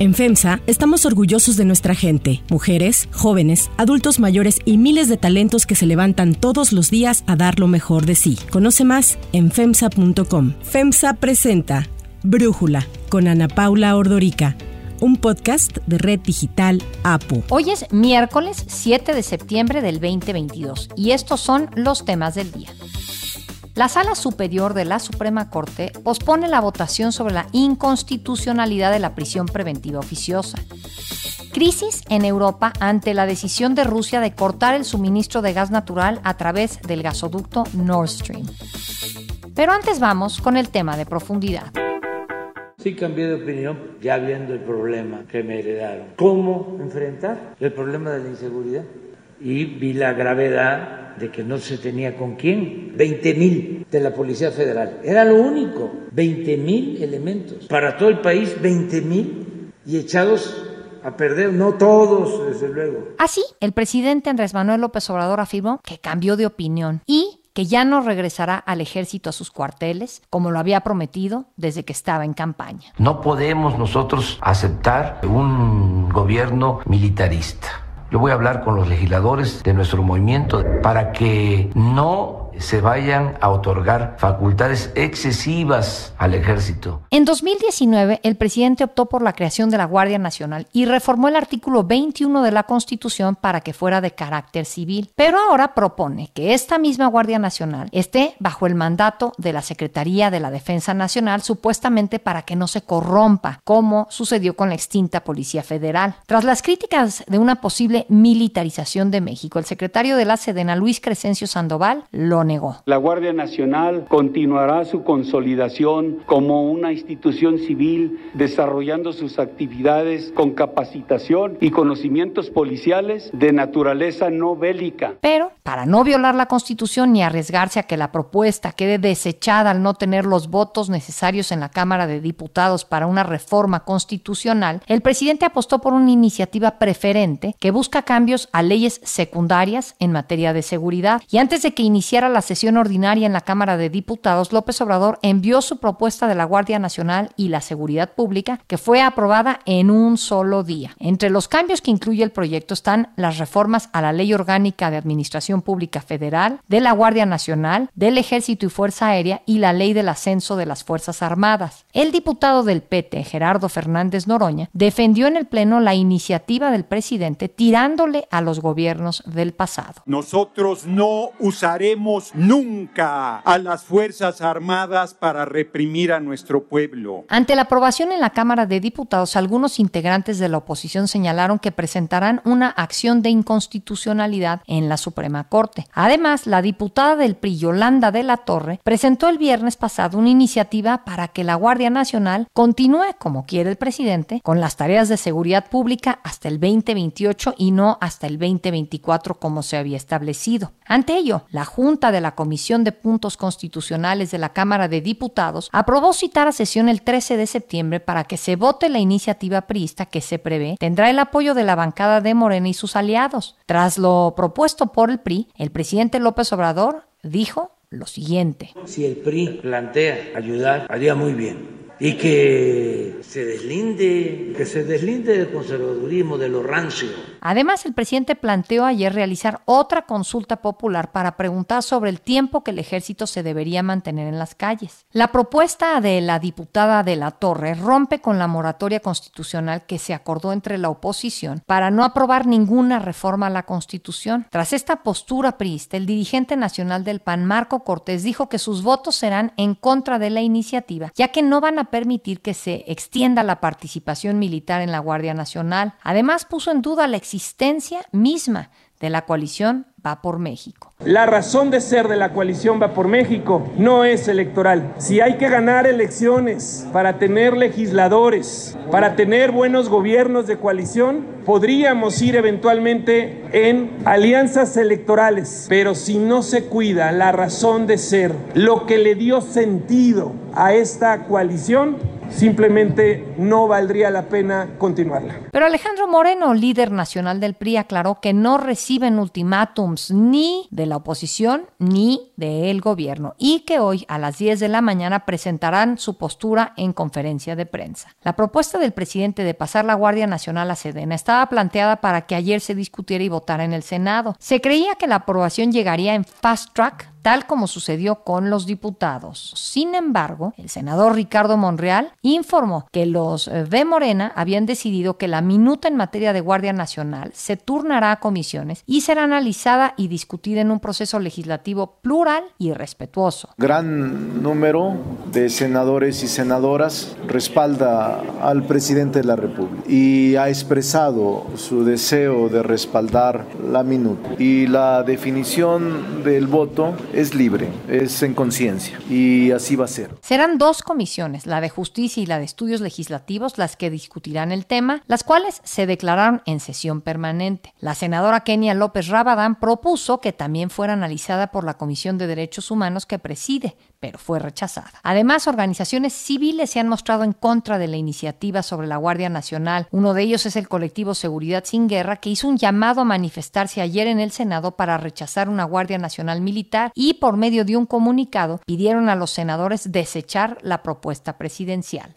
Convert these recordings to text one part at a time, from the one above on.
En FEMSA estamos orgullosos de nuestra gente, mujeres, jóvenes, adultos mayores y miles de talentos que se levantan todos los días a dar lo mejor de sí. Conoce más en FEMSA.com. FEMSA presenta Brújula con Ana Paula Ordorica un podcast de Red Digital APO. Hoy es miércoles 7 de septiembre del 2022 y estos son los temas del día. La Sala Superior de la Suprema Corte pospone la votación sobre la inconstitucionalidad de la prisión preventiva oficiosa. Crisis en Europa ante la decisión de Rusia de cortar el suministro de gas natural a través del gasoducto Nord Stream. Pero antes vamos con el tema de profundidad. Sí cambié de opinión ya viendo el problema que me heredaron. ¿Cómo enfrentar el problema de la inseguridad? Y vi la gravedad de que no se tenía con quién. 20 mil de la Policía Federal. Era lo único. 20 mil elementos. Para todo el país, 20 mil. Y echados a perder, no todos, desde luego. Así, el presidente Andrés Manuel López Obrador afirmó que cambió de opinión y que ya no regresará al ejército a sus cuarteles, como lo había prometido desde que estaba en campaña. No podemos nosotros aceptar un gobierno militarista. Yo voy a hablar con los legisladores de nuestro movimiento para que no se vayan a otorgar facultades excesivas al ejército. En 2019, el presidente optó por la creación de la Guardia Nacional y reformó el artículo 21 de la Constitución para que fuera de carácter civil. Pero ahora propone que esta misma Guardia Nacional esté bajo el mandato de la Secretaría de la Defensa Nacional, supuestamente para que no se corrompa, como sucedió con la extinta Policía Federal. Tras las críticas de una posible militarización de México, el secretario de la Sedena, Luis Crescencio Sandoval, lo la Guardia Nacional continuará su consolidación como una institución civil, desarrollando sus actividades con capacitación y conocimientos policiales de naturaleza no bélica. Pero, para no violar la Constitución ni arriesgarse a que la propuesta quede desechada al no tener los votos necesarios en la Cámara de Diputados para una reforma constitucional, el presidente apostó por una iniciativa preferente que busca cambios a leyes secundarias en materia de seguridad. Y antes de que iniciara la sesión ordinaria en la Cámara de Diputados, López Obrador envió su propuesta de la Guardia Nacional y la Seguridad Pública, que fue aprobada en un solo día. Entre los cambios que incluye el proyecto están las reformas a la Ley Orgánica de Administración Pública Federal, de la Guardia Nacional, del Ejército y Fuerza Aérea y la Ley del Ascenso de las Fuerzas Armadas. El diputado del PT, Gerardo Fernández Noroña, defendió en el Pleno la iniciativa del presidente tirándole a los gobiernos del pasado. Nosotros no usaremos nunca a las Fuerzas Armadas para reprimir a nuestro pueblo. Ante la aprobación en la Cámara de Diputados, algunos integrantes de la oposición señalaron que presentarán una acción de inconstitucionalidad en la Suprema Corte. Además, la diputada del PRI, Yolanda de la Torre, presentó el viernes pasado una iniciativa para que la Guardia Nacional continúe, como quiere el presidente, con las tareas de seguridad pública hasta el 2028 y no hasta el 2024 como se había establecido. Ante ello, la Junta de la Comisión de Puntos Constitucionales de la Cámara de Diputados aprobó citar a sesión el 13 de septiembre para que se vote la iniciativa priista que se prevé tendrá el apoyo de la bancada de Morena y sus aliados. Tras lo propuesto por el PRI, el presidente López Obrador dijo lo siguiente. Si el PRI plantea ayudar, haría muy bien y que se deslinde, que se deslinde del conservadurismo, de lo rancio. Además, el presidente planteó ayer realizar otra consulta popular para preguntar sobre el tiempo que el ejército se debería mantener en las calles. La propuesta de la diputada de la Torre rompe con la moratoria constitucional que se acordó entre la oposición para no aprobar ninguna reforma a la Constitución. Tras esta postura priista, el dirigente nacional del PAN, Marco Cortés, dijo que sus votos serán en contra de la iniciativa, ya que no van a permitir que se extienda la participación militar en la Guardia Nacional. Además, puso en duda la existencia misma de la coalición Va por México. La razón de ser de la coalición Va por México no es electoral. Si hay que ganar elecciones para tener legisladores, para tener buenos gobiernos de coalición, podríamos ir eventualmente en alianzas electorales. Pero si no se cuida la razón de ser, lo que le dio sentido a esta coalición, simplemente no valdría la pena continuarla. Pero Alejandro Moreno, líder nacional del PRI, aclaró que no reciben ultimátums ni de la oposición ni del gobierno y que hoy a las 10 de la mañana presentarán su postura en conferencia de prensa. La propuesta del presidente de pasar la Guardia Nacional a Sedena estaba planteada para que ayer se discutiera y votara en el Senado. Se creía que la aprobación llegaría en fast track tal como sucedió con los diputados. Sin embargo, el senador Ricardo Monreal informó que los eh, de Morena habían decidido que la minuta en materia de Guardia Nacional se turnará a comisiones y será analizada y discutida en un proceso legislativo plural y respetuoso. Gran número de senadores y senadoras respalda al presidente de la República y ha expresado su deseo de respaldar la minuta. Y la definición del voto es libre, es en conciencia y así va a ser. Serán dos comisiones, la de justicia y la de estudios legislativos, las que discutirán el tema, las cuales se declararon en sesión permanente. La senadora Kenia López Rabadán propuso que también fuera analizada por la Comisión de Derechos Humanos que preside, pero fue rechazada. Además, organizaciones civiles se han mostrado en contra de la iniciativa sobre la Guardia Nacional. Uno de ellos es el colectivo Seguridad sin Guerra, que hizo un llamado a manifestarse ayer en el Senado para rechazar una Guardia Nacional militar y por medio de un comunicado pidieron a los senadores desechar la propuesta presidencial.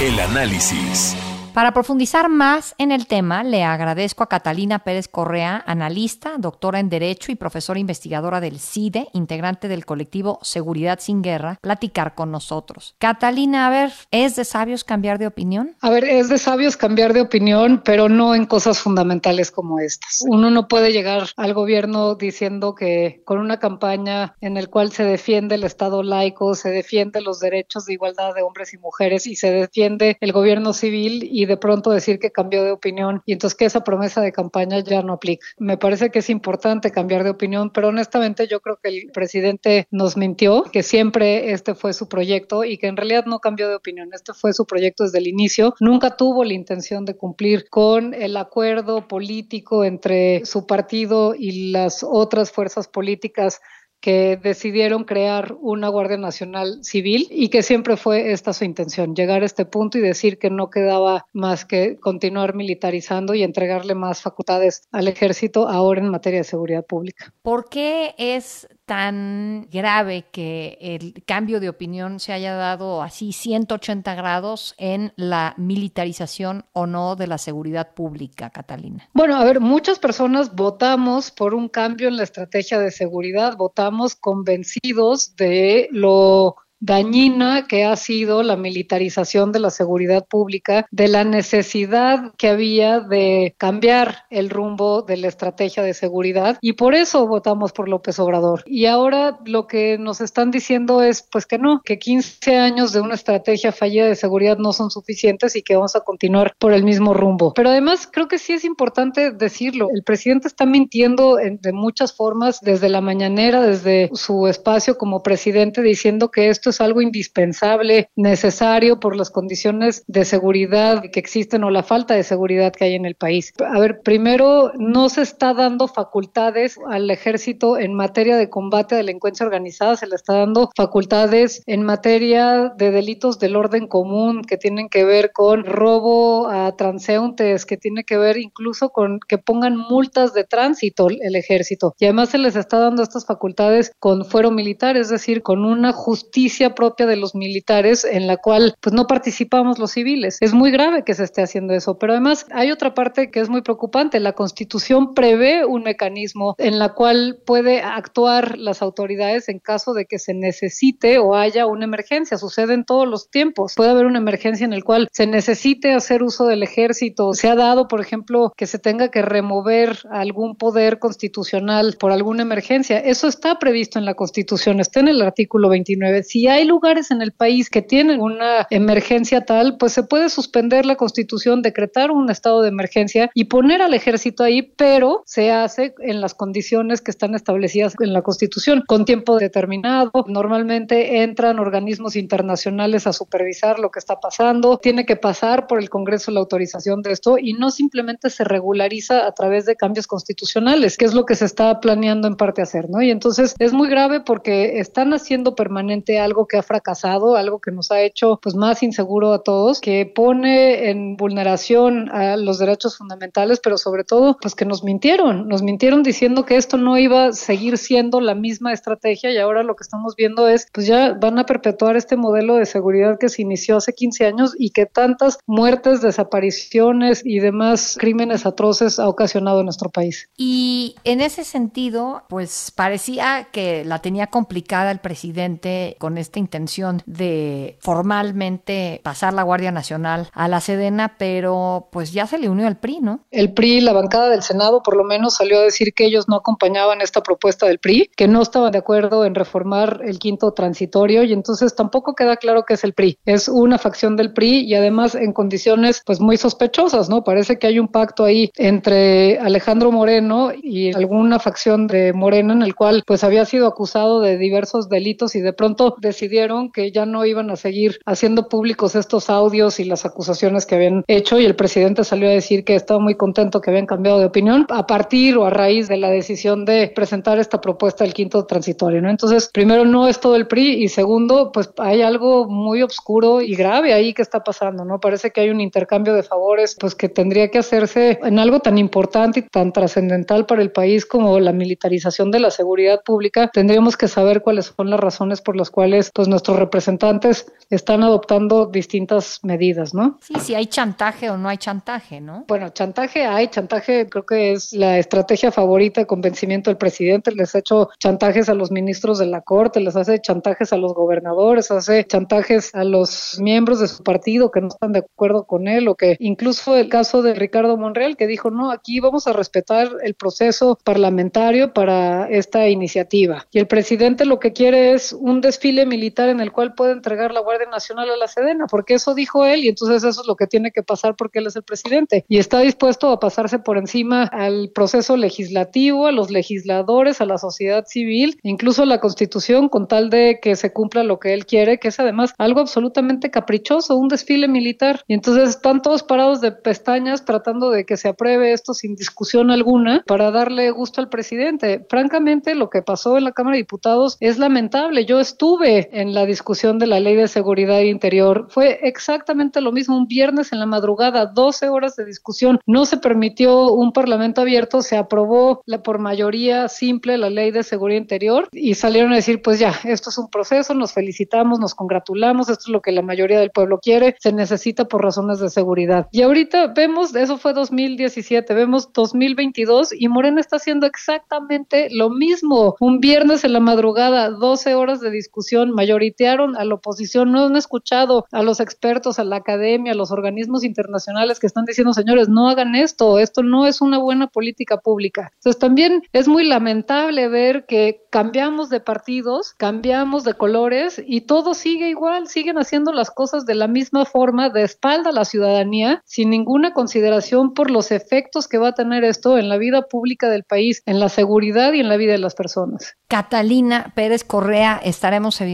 El análisis. Para profundizar más en el tema, le agradezco a Catalina Pérez Correa, analista, doctora en Derecho y profesora investigadora del CIDE, integrante del colectivo Seguridad sin Guerra, platicar con nosotros. Catalina, a ver, ¿es de sabios cambiar de opinión? A ver, es de sabios cambiar de opinión, pero no en cosas fundamentales como estas. Uno no puede llegar al gobierno diciendo que con una campaña en el cual se defiende el Estado laico, se defiende los derechos de igualdad de hombres y mujeres y se defiende el gobierno civil y de pronto decir que cambió de opinión y entonces que esa promesa de campaña ya no aplica. Me parece que es importante cambiar de opinión, pero honestamente yo creo que el presidente nos mintió, que siempre este fue su proyecto y que en realidad no cambió de opinión. Este fue su proyecto desde el inicio. Nunca tuvo la intención de cumplir con el acuerdo político entre su partido y las otras fuerzas políticas que decidieron crear una Guardia Nacional Civil y que siempre fue esta su intención, llegar a este punto y decir que no quedaba más que continuar militarizando y entregarle más facultades al ejército ahora en materia de seguridad pública. ¿Por qué es tan grave que el cambio de opinión se haya dado así 180 grados en la militarización o no de la seguridad pública, Catalina? Bueno, a ver, muchas personas votamos por un cambio en la estrategia de seguridad, votamos convencidos de lo dañina que ha sido la militarización de la seguridad pública, de la necesidad que había de cambiar el rumbo de la estrategia de seguridad y por eso votamos por López Obrador. Y ahora lo que nos están diciendo es pues que no, que 15 años de una estrategia fallida de seguridad no son suficientes y que vamos a continuar por el mismo rumbo. Pero además creo que sí es importante decirlo, el presidente está mintiendo de muchas formas desde la mañanera, desde su espacio como presidente diciendo que esto es algo indispensable, necesario por las condiciones de seguridad que existen o la falta de seguridad que hay en el país. A ver, primero, no se está dando facultades al ejército en materia de combate a delincuencia organizada, se le está dando facultades en materia de delitos del orden común que tienen que ver con robo a transeúntes, que tiene que ver incluso con que pongan multas de tránsito el ejército. Y además se les está dando estas facultades con fuero militar, es decir, con una justicia propia de los militares en la cual pues no participamos los civiles. Es muy grave que se esté haciendo eso, pero además hay otra parte que es muy preocupante. La Constitución prevé un mecanismo en la cual puede actuar las autoridades en caso de que se necesite o haya una emergencia. Sucede en todos los tiempos. Puede haber una emergencia en el cual se necesite hacer uso del ejército. Se ha dado, por ejemplo, que se tenga que remover algún poder constitucional por alguna emergencia. Eso está previsto en la Constitución, está en el artículo 29. Si hay lugares en el país que tienen una emergencia tal, pues se puede suspender la constitución, decretar un estado de emergencia y poner al ejército ahí, pero se hace en las condiciones que están establecidas en la constitución, con tiempo determinado. Normalmente entran organismos internacionales a supervisar lo que está pasando, tiene que pasar por el Congreso la autorización de esto y no simplemente se regulariza a través de cambios constitucionales, que es lo que se está planeando en parte hacer, ¿no? Y entonces es muy grave porque están haciendo permanente algo algo que ha fracasado, algo que nos ha hecho pues más inseguro a todos, que pone en vulneración a los derechos fundamentales, pero sobre todo pues que nos mintieron, nos mintieron diciendo que esto no iba a seguir siendo la misma estrategia y ahora lo que estamos viendo es pues ya van a perpetuar este modelo de seguridad que se inició hace 15 años y que tantas muertes, desapariciones y demás crímenes atroces ha ocasionado en nuestro país. Y en ese sentido, pues parecía que la tenía complicada el presidente con esta intención de formalmente pasar la Guardia Nacional a la Sedena, pero pues ya se le unió al PRI, ¿no? El PRI, la bancada del Senado, por lo menos salió a decir que ellos no acompañaban esta propuesta del PRI, que no estaban de acuerdo en reformar el quinto transitorio y entonces tampoco queda claro que es el PRI. Es una facción del PRI y además en condiciones pues muy sospechosas, ¿no? Parece que hay un pacto ahí entre Alejandro Moreno y alguna facción de Morena en el cual pues había sido acusado de diversos delitos y de pronto decidieron que ya no iban a seguir haciendo públicos estos audios y las acusaciones que habían hecho y el presidente salió a decir que estaba muy contento que habían cambiado de opinión a partir o a raíz de la decisión de presentar esta propuesta del quinto transitorio, ¿no? Entonces, primero no es todo el PRI y segundo, pues hay algo muy oscuro y grave ahí que está pasando, ¿no? Parece que hay un intercambio de favores, pues que tendría que hacerse en algo tan importante y tan trascendental para el país como la militarización de la seguridad pública. Tendríamos que saber cuáles son las razones por las cuales, pues nuestros representantes están adoptando distintas medidas, ¿no? Sí, si hay chantaje o no hay chantaje, ¿no? Bueno, chantaje hay, chantaje creo que es la estrategia favorita de convencimiento del presidente, les ha hecho chantajes a los ministros de la Corte, les hace chantajes a los gobernadores, hace chantajes a los miembros de su partido que no están de acuerdo con él, o que incluso el caso de Ricardo Monreal, que dijo, no, aquí vamos a respetar el proceso parlamentario para esta iniciativa. Y el presidente lo que quiere es un desfile militar en el cual puede entregar la Guardia Nacional a la Sedena, porque eso dijo él y entonces eso es lo que tiene que pasar porque él es el presidente y está dispuesto a pasarse por encima al proceso legislativo, a los legisladores, a la sociedad civil, incluso a la Constitución con tal de que se cumpla lo que él quiere, que es además algo absolutamente caprichoso, un desfile militar. Y entonces están todos parados de pestañas tratando de que se apruebe esto sin discusión alguna para darle gusto al presidente. Francamente, lo que pasó en la Cámara de Diputados es lamentable. Yo estuve en la discusión de la Ley de Seguridad Interior. Fue exactamente lo mismo un viernes en la madrugada, 12 horas de discusión. No se permitió un parlamento abierto, se aprobó la, por mayoría simple la Ley de Seguridad Interior y salieron a decir, pues ya, esto es un proceso, nos felicitamos, nos congratulamos, esto es lo que la mayoría del pueblo quiere, se necesita por razones de seguridad. Y ahorita vemos, eso fue 2017, vemos 2022 y Morena está haciendo exactamente lo mismo. Un viernes en la madrugada, 12 horas de discusión, mayoritearon a la oposición, no han escuchado a los expertos, a la academia, a los organismos internacionales que están diciendo, señores, no hagan esto, esto no es una buena política pública. Entonces también es muy lamentable ver que cambiamos de partidos, cambiamos de colores y todo sigue igual, siguen haciendo las cosas de la misma forma, de espalda a la ciudadanía, sin ninguna consideración por los efectos que va a tener esto en la vida pública del país, en la seguridad y en la vida de las personas. Catalina Pérez Correa, estaremos evidentemente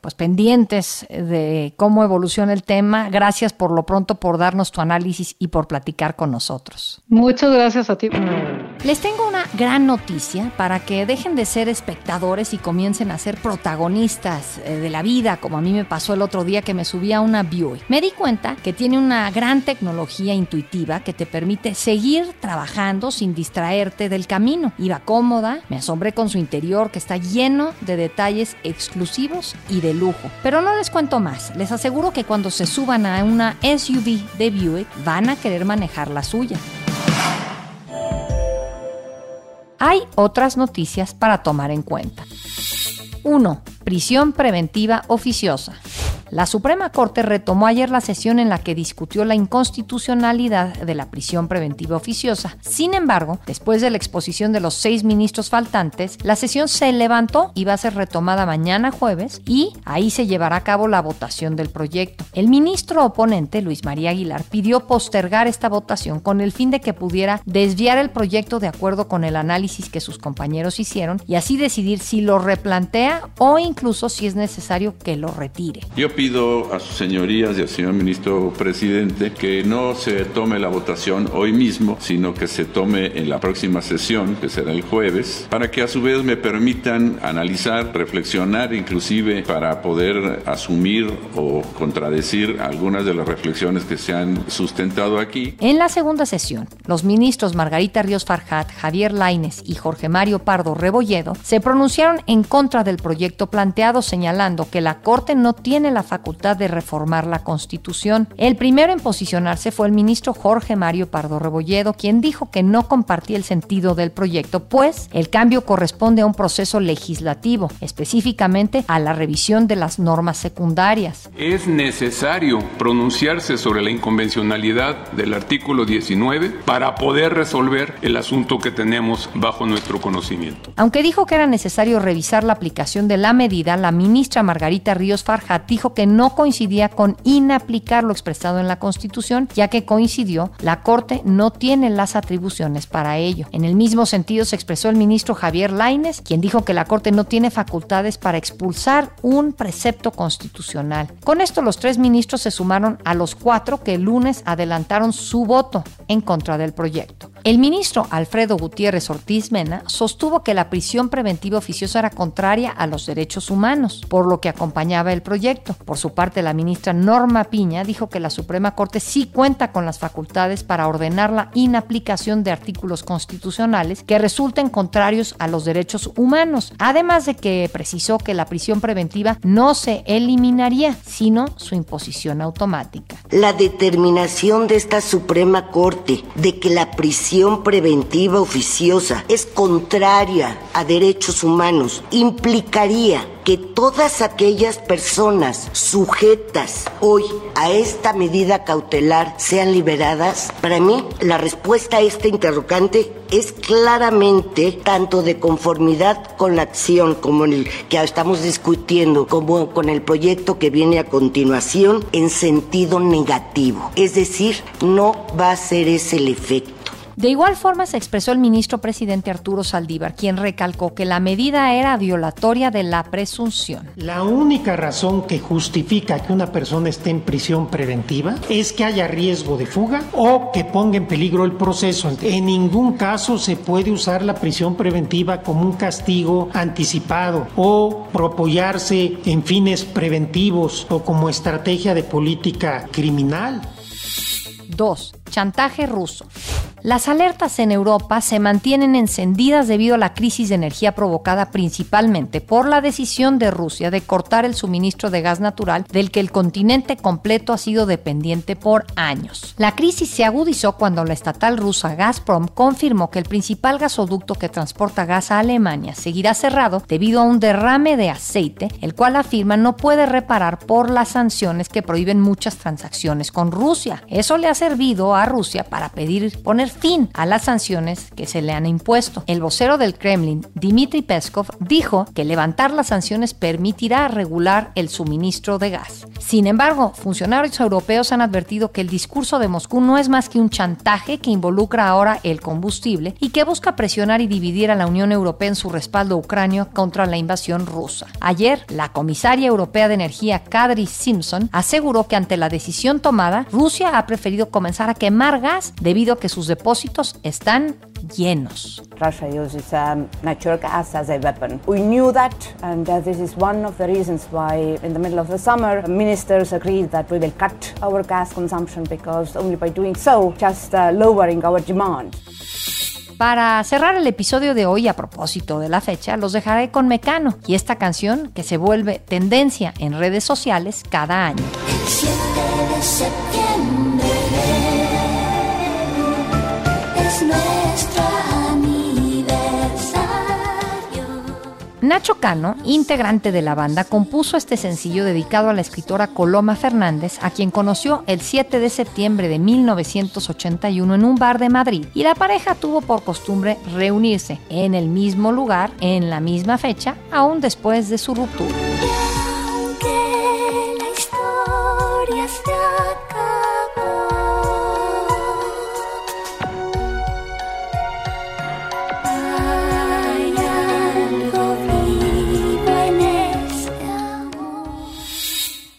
pues pendientes de cómo evoluciona el tema. Gracias por lo pronto por darnos tu análisis y por platicar con nosotros. Muchas gracias a ti. Les tengo una gran noticia para que dejen de ser espectadores y comiencen a ser protagonistas eh, de la vida, como a mí me pasó el otro día que me subí a una Buick. Me di cuenta que tiene una gran tecnología intuitiva que te permite seguir trabajando sin distraerte del camino. Iba cómoda, me asombré con su interior que está lleno de detalles exclusivos y de lujo. Pero no les cuento más, les aseguro que cuando se suban a una SUV de Buick van a querer manejar la suya. Hay otras noticias para tomar en cuenta. 1. Prisión preventiva oficiosa. La Suprema Corte retomó ayer la sesión en la que discutió la inconstitucionalidad de la prisión preventiva oficiosa. Sin embargo, después de la exposición de los seis ministros faltantes, la sesión se levantó y va a ser retomada mañana jueves y ahí se llevará a cabo la votación del proyecto. El ministro oponente, Luis María Aguilar, pidió postergar esta votación con el fin de que pudiera desviar el proyecto de acuerdo con el análisis que sus compañeros hicieron y así decidir si lo replantea o incluso si es necesario que lo retire. Pido a sus señorías y al señor ministro presidente que no se tome la votación hoy mismo, sino que se tome en la próxima sesión, que será el jueves, para que a su vez me permitan analizar, reflexionar, inclusive para poder asumir o contradecir algunas de las reflexiones que se han sustentado aquí. En la segunda sesión, los ministros Margarita Ríos Farjat, Javier Laines y Jorge Mario Pardo Rebolledo se pronunciaron en contra del proyecto planteado, señalando que la Corte no tiene la facultad de reformar la Constitución. El primero en posicionarse fue el ministro Jorge Mario Pardo Rebolledo, quien dijo que no compartía el sentido del proyecto, pues el cambio corresponde a un proceso legislativo, específicamente a la revisión de las normas secundarias. Es necesario pronunciarse sobre la inconvencionalidad del artículo 19 para poder resolver el asunto que tenemos bajo nuestro conocimiento. Aunque dijo que era necesario revisar la aplicación de la medida, la ministra Margarita Ríos Farjat dijo que no coincidía con inaplicar lo expresado en la Constitución, ya que coincidió, la Corte no tiene las atribuciones para ello. En el mismo sentido se expresó el ministro Javier Laines, quien dijo que la Corte no tiene facultades para expulsar un precepto constitucional. Con esto los tres ministros se sumaron a los cuatro que el lunes adelantaron su voto en contra del proyecto. El ministro Alfredo Gutiérrez Ortiz Mena sostuvo que la prisión preventiva oficiosa era contraria a los derechos humanos, por lo que acompañaba el proyecto. Por su parte, la ministra Norma Piña dijo que la Suprema Corte sí cuenta con las facultades para ordenar la inaplicación de artículos constitucionales que resulten contrarios a los derechos humanos, además de que precisó que la prisión preventiva no se eliminaría, sino su imposición automática. La determinación de esta Suprema Corte de que la prisión preventiva oficiosa es contraria a derechos humanos, implicaría que todas aquellas personas sujetas hoy a esta medida cautelar sean liberadas? Para mí, la respuesta a este interrogante es claramente tanto de conformidad con la acción como el que estamos discutiendo, como con el proyecto que viene a continuación, en sentido negativo. Es decir, no va a ser ese el efecto. De igual forma se expresó el ministro presidente Arturo Saldívar, quien recalcó que la medida era violatoria de la presunción. La única razón que justifica que una persona esté en prisión preventiva es que haya riesgo de fuga o que ponga en peligro el proceso. En ningún caso se puede usar la prisión preventiva como un castigo anticipado o apoyarse en fines preventivos o como estrategia de política criminal. 2. Chantaje ruso. Las alertas en Europa se mantienen encendidas debido a la crisis de energía provocada principalmente por la decisión de Rusia de cortar el suministro de gas natural del que el continente completo ha sido dependiente por años. La crisis se agudizó cuando la estatal rusa Gazprom confirmó que el principal gasoducto que transporta gas a Alemania seguirá cerrado debido a un derrame de aceite, el cual afirma no puede reparar por las sanciones que prohíben muchas transacciones con Rusia. Eso le ha servido a Rusia para pedir poner fin a las sanciones que se le han impuesto. El vocero del Kremlin, Dmitry Peskov, dijo que levantar las sanciones permitirá regular el suministro de gas. Sin embargo, funcionarios europeos han advertido que el discurso de Moscú no es más que un chantaje que involucra ahora el combustible y que busca presionar y dividir a la Unión Europea en su respaldo a Ucrania contra la invasión rusa. Ayer, la comisaria europea de energía Kadri Simpson aseguró que ante la decisión tomada, Rusia ha preferido comenzar a quemar gas debido a que sus depósitos están llenos. Russia uses um, natural gas as a weapon. We knew that, and uh, this is one of the reasons why, in the middle of the summer, ministers agreed that we will cut our gas consumption because only by doing so, just uh, lowering our demand. Para cerrar el episodio de hoy a propósito de la fecha, los dejaré con Mecano y esta canción que se vuelve tendencia en redes sociales cada año. El 7 de Nacho Cano, integrante de la banda, compuso este sencillo dedicado a la escritora Coloma Fernández, a quien conoció el 7 de septiembre de 1981 en un bar de Madrid, y la pareja tuvo por costumbre reunirse en el mismo lugar, en la misma fecha, aún después de su ruptura.